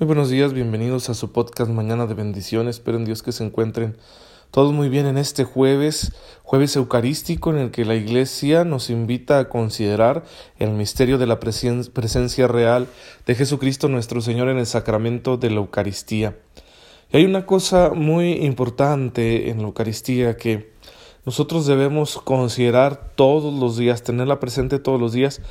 Muy buenos días, bienvenidos a su podcast Mañana de Bendiciones. Espero en Dios que se encuentren todos muy bien en este jueves, jueves eucarístico en el que la Iglesia nos invita a considerar el misterio de la presencia real de Jesucristo nuestro Señor en el sacramento de la Eucaristía. Y hay una cosa muy importante en la Eucaristía que nosotros debemos considerar todos los días, tenerla presente todos los días,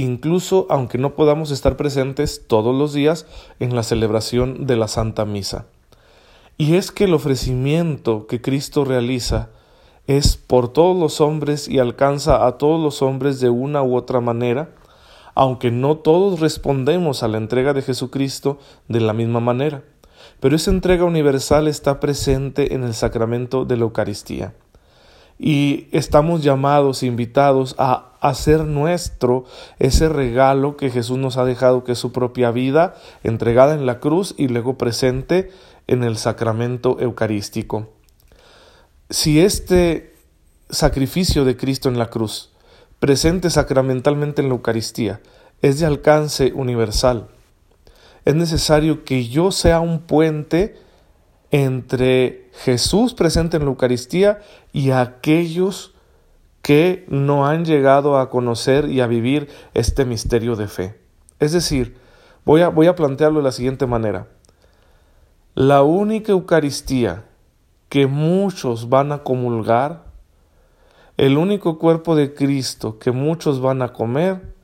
incluso aunque no podamos estar presentes todos los días en la celebración de la Santa Misa. Y es que el ofrecimiento que Cristo realiza es por todos los hombres y alcanza a todos los hombres de una u otra manera, aunque no todos respondemos a la entrega de Jesucristo de la misma manera. Pero esa entrega universal está presente en el sacramento de la Eucaristía y estamos llamados, invitados a hacer nuestro ese regalo que Jesús nos ha dejado, que es su propia vida, entregada en la cruz y luego presente en el sacramento eucarístico. Si este sacrificio de Cristo en la cruz, presente sacramentalmente en la Eucaristía, es de alcance universal, es necesario que yo sea un puente entre Jesús presente en la Eucaristía y aquellos que no han llegado a conocer y a vivir este misterio de fe. Es decir, voy a, voy a plantearlo de la siguiente manera. La única Eucaristía que muchos van a comulgar, el único cuerpo de Cristo que muchos van a comer,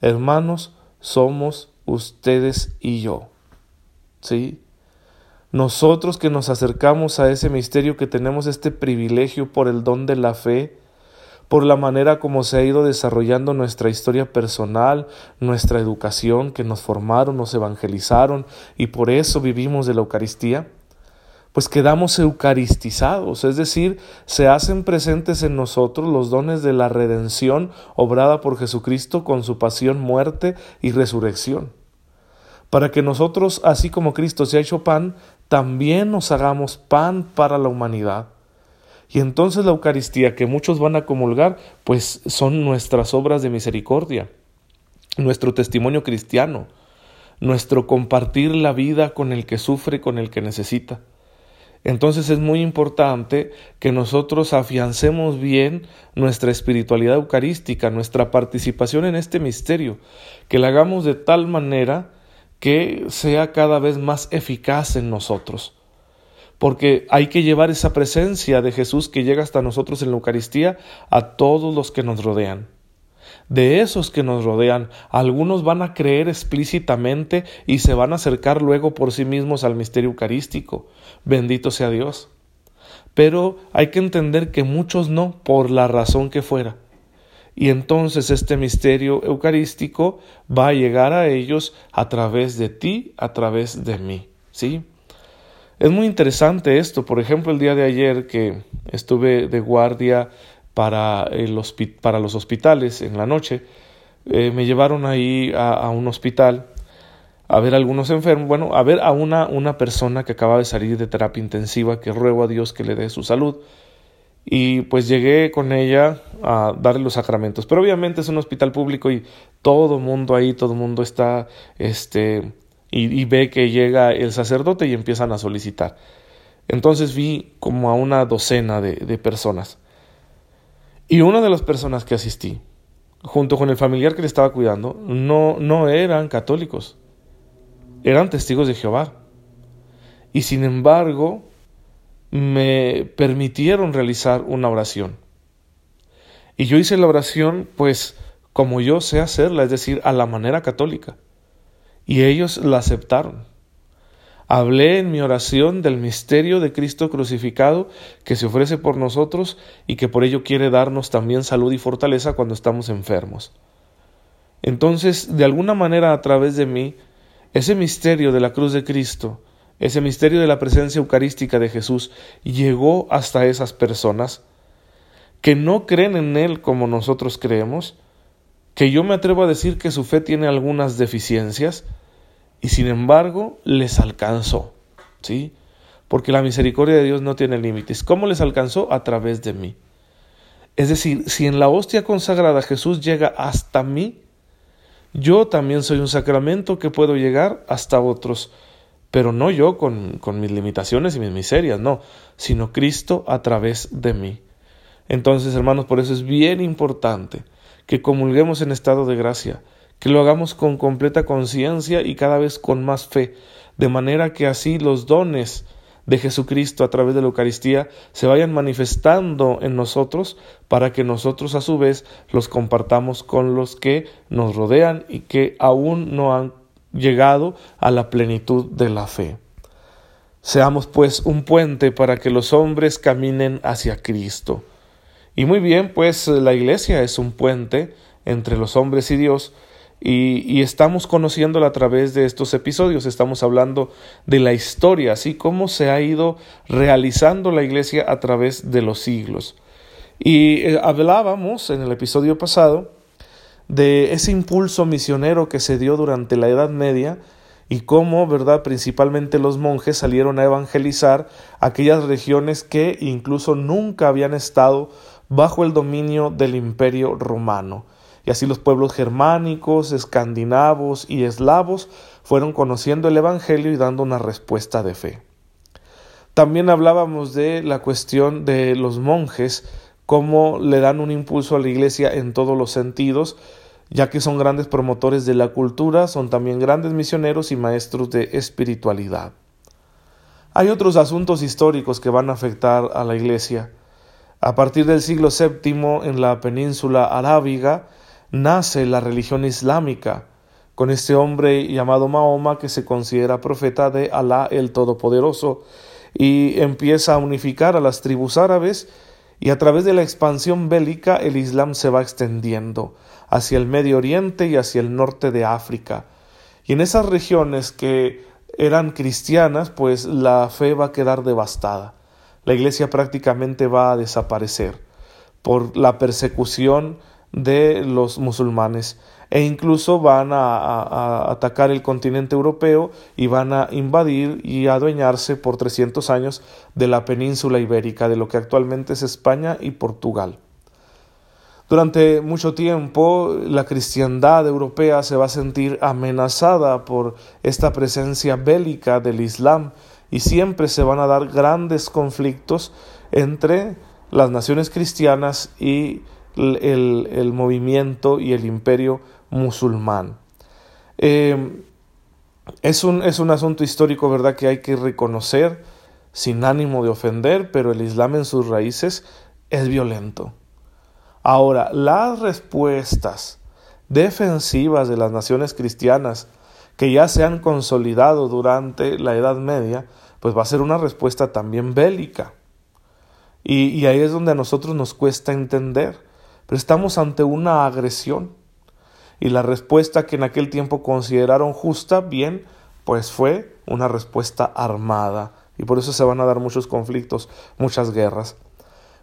hermanos, somos ustedes y yo. ¿Sí? Nosotros que nos acercamos a ese misterio, que tenemos este privilegio por el don de la fe, por la manera como se ha ido desarrollando nuestra historia personal, nuestra educación, que nos formaron, nos evangelizaron y por eso vivimos de la Eucaristía, pues quedamos eucaristizados, es decir, se hacen presentes en nosotros los dones de la redención obrada por Jesucristo con su pasión, muerte y resurrección. Para que nosotros, así como Cristo se ha hecho pan, también nos hagamos pan para la humanidad. Y entonces la Eucaristía que muchos van a comulgar, pues son nuestras obras de misericordia, nuestro testimonio cristiano, nuestro compartir la vida con el que sufre, con el que necesita. Entonces es muy importante que nosotros afiancemos bien nuestra espiritualidad eucarística, nuestra participación en este misterio, que la hagamos de tal manera que sea cada vez más eficaz en nosotros. Porque hay que llevar esa presencia de Jesús que llega hasta nosotros en la Eucaristía a todos los que nos rodean. De esos que nos rodean, algunos van a creer explícitamente y se van a acercar luego por sí mismos al misterio eucarístico. Bendito sea Dios. Pero hay que entender que muchos no, por la razón que fuera y entonces este misterio eucarístico va a llegar a ellos a través de ti, a través de mí, ¿sí? Es muy interesante esto, por ejemplo, el día de ayer que estuve de guardia para, para los hospitales en la noche, eh, me llevaron ahí a, un hospital a ver a algunos enfermos, bueno, a ver a una, una persona que acaba de salir de terapia intensiva, que ruego a Dios que le dé su salud y pues llegué con ella a darle los sacramentos. Pero obviamente es un hospital público y todo mundo ahí, todo mundo está, este, y, ve que llega el sacerdote y empiezan a solicitar. Entonces vi como a una docena de, de personas. Y una de las personas que asistí, junto con el familiar que le estaba cuidando, no, no eran católicos, eran testigos de Jehová. Y sin embargo, me permitieron realizar una oración. Y yo hice la oración pues como yo sé hacerla, es decir, a la manera católica. Y ellos la aceptaron. Hablé en mi oración del misterio de Cristo crucificado que se ofrece por nosotros y que por ello quiere darnos también salud y fortaleza cuando estamos enfermos. Entonces, de alguna manera a través de mí, ese misterio de la cruz de Cristo ese misterio de la presencia eucarística de Jesús llegó hasta esas personas que no creen en Él como nosotros creemos, que yo me atrevo a decir que su fe tiene algunas deficiencias, y sin embargo les alcanzó, ¿sí? Porque la misericordia de Dios no tiene límites. ¿Cómo les alcanzó? A través de mí. Es decir, si en la hostia consagrada Jesús llega hasta mí, yo también soy un sacramento que puedo llegar hasta otros pero no yo con, con mis limitaciones y mis miserias, no, sino Cristo a través de mí. Entonces, hermanos, por eso es bien importante que comulguemos en estado de gracia, que lo hagamos con completa conciencia y cada vez con más fe, de manera que así los dones de Jesucristo a través de la Eucaristía se vayan manifestando en nosotros para que nosotros a su vez los compartamos con los que nos rodean y que aún no han llegado a la plenitud de la fe. Seamos pues un puente para que los hombres caminen hacia Cristo. Y muy bien, pues la iglesia es un puente entre los hombres y Dios, y, estamos conociéndola a través de estos episodios, estamos hablando de la historia, así como se ha ido realizando la iglesia a través de los siglos. Y eh, hablábamos en el episodio pasado de ese impulso misionero que se dio durante la Edad Media y cómo, ¿verdad?, principalmente los monjes salieron a evangelizar aquellas regiones que incluso nunca habían estado bajo el dominio del imperio romano y así los pueblos germánicos, escandinavos y eslavos fueron conociendo el Evangelio y dando una respuesta de fe. También hablábamos de la cuestión de los monjes, cómo le dan un impulso a la iglesia en todos los sentidos, ya que son grandes promotores de la cultura, son también grandes misioneros y maestros de espiritualidad. Hay otros asuntos históricos que van a afectar a la iglesia. A partir del siglo VII en la península arábiga nace la religión islámica, con este hombre llamado Mahoma que se considera profeta de Alá el Todopoderoso, y empieza a unificar a las tribus árabes, y a través de la expansión bélica el Islam se va extendiendo hacia el Medio Oriente y hacia el norte de África. Y en esas regiones que eran cristianas, pues la fe va a quedar devastada. La iglesia prácticamente va a desaparecer por la persecución de los musulmanes e incluso van a, atacar el continente europeo y van a invadir y adueñarse por 300 años de la península ibérica, de lo que actualmente es España y Portugal. Durante mucho tiempo la cristiandad europea se va a sentir amenazada por esta presencia bélica del Islam y siempre se van a dar grandes conflictos entre las naciones cristianas y el, movimiento y el imperio musulmán. Eh, es, un, es un asunto histórico, ¿verdad?, que hay que reconocer sin ánimo de ofender, pero el Islam en sus raíces es violento. Ahora, las respuestas defensivas de las naciones cristianas que ya se han consolidado durante la Edad Media, pues va a ser una respuesta también bélica. Y, y ahí es donde a nosotros nos cuesta entender pero estamos ante una agresión. Y la respuesta que en aquel tiempo consideraron justa, bien, pues fue una respuesta armada. Y por eso se van a dar muchos conflictos, muchas guerras.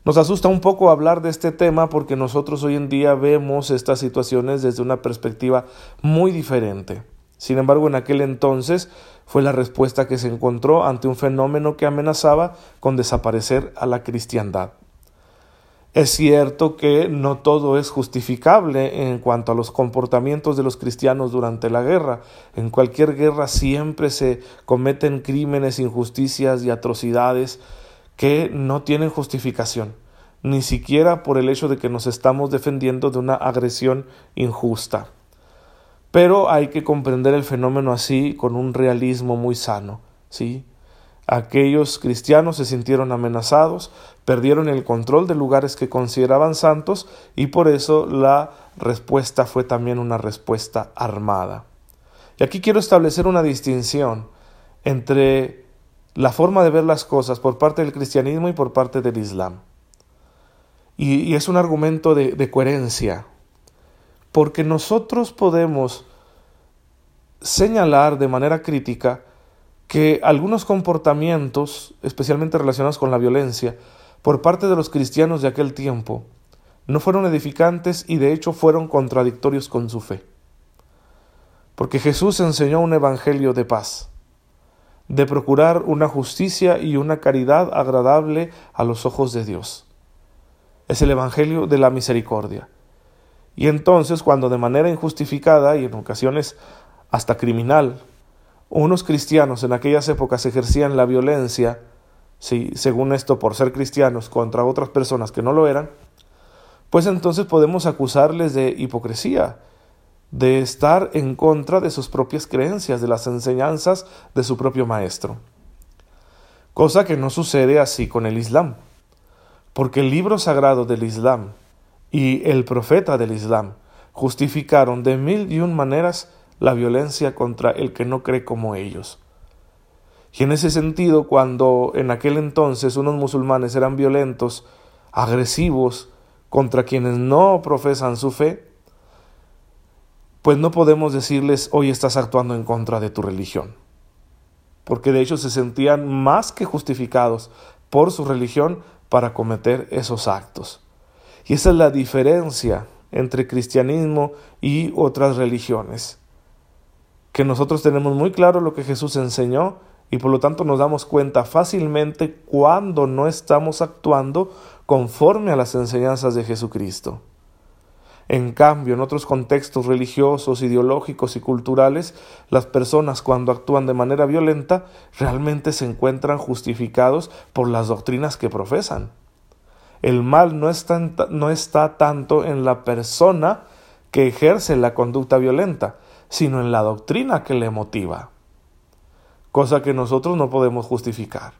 Nos asusta un poco hablar de este tema porque nosotros hoy en día vemos estas situaciones desde una perspectiva muy diferente. Sin embargo, en aquel entonces fue la respuesta que se encontró ante un fenómeno que amenazaba con desaparecer a la cristiandad. Es cierto que no todo es justificable en cuanto a los comportamientos de los cristianos durante la guerra. En cualquier guerra siempre se cometen crímenes, injusticias y atrocidades que no tienen justificación, ni siquiera por el hecho de que nos estamos defendiendo de una agresión injusta. Pero hay que comprender el fenómeno así con un realismo muy sano, ¿sí? Aquellos cristianos se sintieron amenazados, perdieron el control de lugares que consideraban santos y por eso la respuesta fue también una respuesta armada. Y aquí quiero establecer una distinción entre la forma de ver las cosas por parte del cristianismo y por parte del islam. Y, es un argumento de coherencia, porque nosotros podemos señalar de manera crítica que algunos comportamientos, especialmente relacionados con la violencia, por parte de los cristianos de aquel tiempo, no fueron edificantes y de hecho fueron contradictorios con su fe. Porque Jesús enseñó un evangelio de paz, de procurar una justicia y una caridad agradable a los ojos de Dios. Es el evangelio de la misericordia. Y entonces cuando de manera injustificada y en ocasiones hasta criminal unos cristianos en aquellas épocas ejercían la violencia, sí, según esto, por ser cristianos contra otras personas que no lo eran, pues entonces podemos acusarles de hipocresía, de estar en contra de sus propias creencias, de las enseñanzas de su propio maestro. Cosa que no sucede así con el Islam, porque el libro sagrado del Islam y el profeta del Islam justificaron de mil y un maneras la violencia contra el que no cree como ellos. Y en ese sentido, cuando en aquel entonces unos musulmanes eran violentos, agresivos contra quienes no profesan su fe, pues no podemos decirles hoy estás actuando en contra de tu religión. Porque de hecho se sentían más que justificados por su religión para cometer esos actos. Y esa es la diferencia entre cristianismo y otras religiones que nosotros tenemos muy claro lo que Jesús enseñó y por lo tanto nos damos cuenta fácilmente cuando no estamos actuando conforme a las enseñanzas de Jesucristo. En cambio, en otros contextos religiosos, ideológicos y culturales, las personas cuando actúan de manera violenta realmente se encuentran justificados por las doctrinas que profesan. El mal no no está tanto en la persona que ejerce la conducta violenta, sino en la doctrina que le motiva, cosa que nosotros no podemos justificar.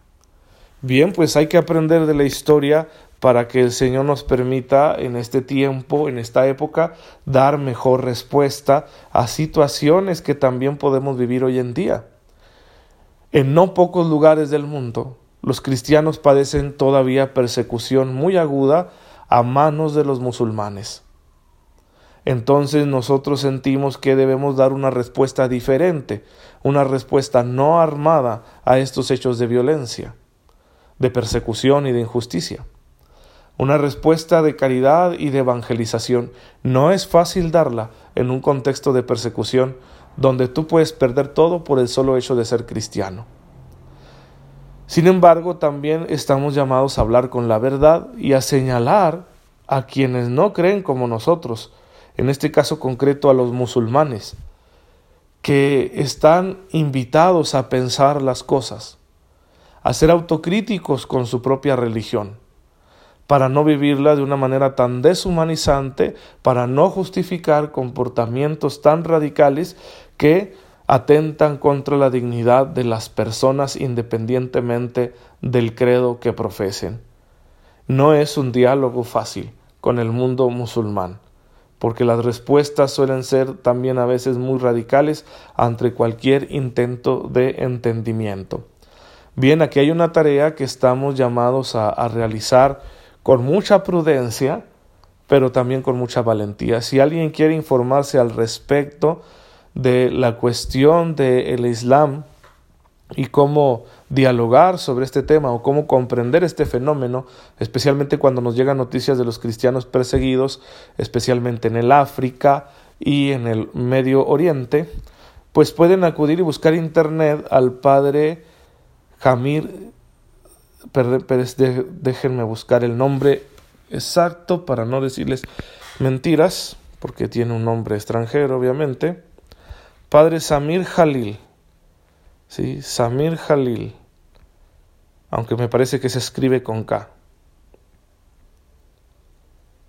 Bien, pues hay que aprender de la historia para que el Señor nos permita en este tiempo, en esta época, dar mejor respuesta a situaciones que también podemos vivir hoy en día. En no pocos lugares del mundo, los cristianos padecen todavía persecución muy aguda a manos de los musulmanes entonces nosotros sentimos que debemos dar una respuesta diferente, una respuesta no armada a estos hechos de violencia, de persecución y de injusticia. Una respuesta de caridad y de evangelización no es fácil darla en un contexto de persecución donde tú puedes perder todo por el solo hecho de ser cristiano. Sin embargo, también estamos llamados a hablar con la verdad y a señalar a quienes no creen como nosotros, en este caso concreto a los musulmanes, que están invitados a pensar las cosas, a ser autocríticos con su propia religión, para no vivirla de una manera tan deshumanizante, para no justificar comportamientos tan radicales que atentan contra la dignidad de las personas independientemente del credo que profesen. No es un diálogo fácil con el mundo musulmán porque las respuestas suelen ser también a veces muy radicales ante cualquier intento de entendimiento. Bien, aquí hay una tarea que estamos llamados a, realizar con mucha prudencia, pero también con mucha valentía. Si alguien quiere informarse al respecto de la cuestión del Islam y cómo dialogar sobre este tema o cómo comprender este fenómeno, especialmente cuando nos llegan noticias de los cristianos perseguidos, especialmente en el África y en el Medio Oriente, pues pueden acudir y buscar internet al padre Jamir, déjenme buscar el nombre exacto para no decirles mentiras, porque tiene un nombre extranjero, obviamente. Padre Samir Jalil, ¿sí? Samir Jalil, aunque me parece que se escribe con K.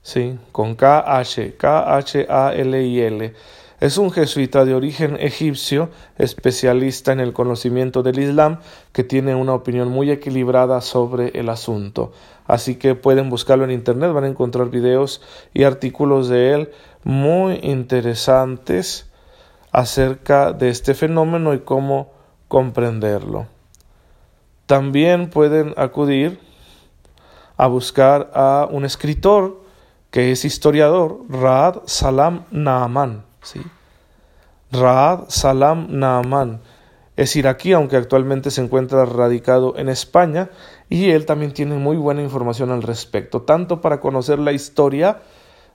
Sí, con K-H, K-H-A-L-I-L. Es un jesuita de origen egipcio, especialista en el conocimiento del Islam, que tiene una opinión muy equilibrada sobre el asunto. Así que pueden buscarlo en internet, van a encontrar videos y artículos de él muy interesantes acerca de este fenómeno y cómo comprenderlo. También pueden acudir a buscar a un escritor que es historiador, Raad Salam Naaman. ¿sí? Raad Salam Naaman es iraquí, aunque actualmente se encuentra radicado en España, y él también tiene muy buena información al respecto, tanto para conocer la historia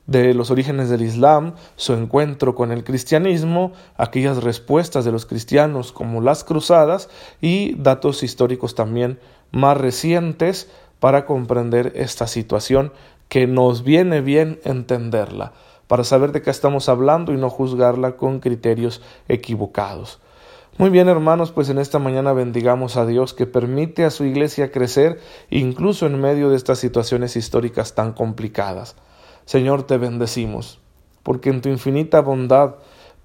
de los orígenes del Islam, su encuentro con el cristianismo, aquellas respuestas de los cristianos como las cruzadas y datos históricos también más recientes para comprender esta situación que nos viene bien entenderla, para saber de qué estamos hablando y no juzgarla con criterios equivocados. Muy bien, hermanos, pues en esta mañana bendigamos a Dios que permite a su iglesia crecer incluso en medio de estas situaciones históricas tan complicadas. Señor, te bendecimos, porque en tu infinita bondad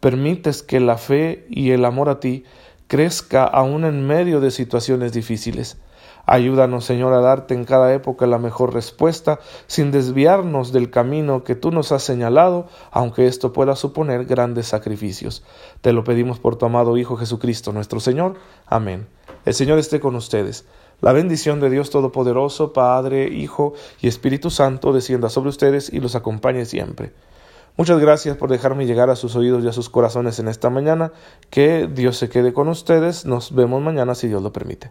permites que la fe y el amor a ti crezca aún en medio de situaciones difíciles. Ayúdanos, Señor, a darte en cada época la mejor respuesta, sin desviarnos del camino que tú nos has señalado, aunque esto pueda suponer grandes sacrificios. Te lo pedimos por tu amado Hijo Jesucristo, nuestro Señor. Amén. El Señor esté con ustedes. La bendición de Dios Todopoderoso, Padre, Hijo y Espíritu Santo, descienda sobre ustedes y los acompañe siempre. Muchas gracias por dejarme llegar a sus oídos y a sus corazones en esta mañana. Que Dios se quede con ustedes. Nos vemos mañana si Dios lo permite.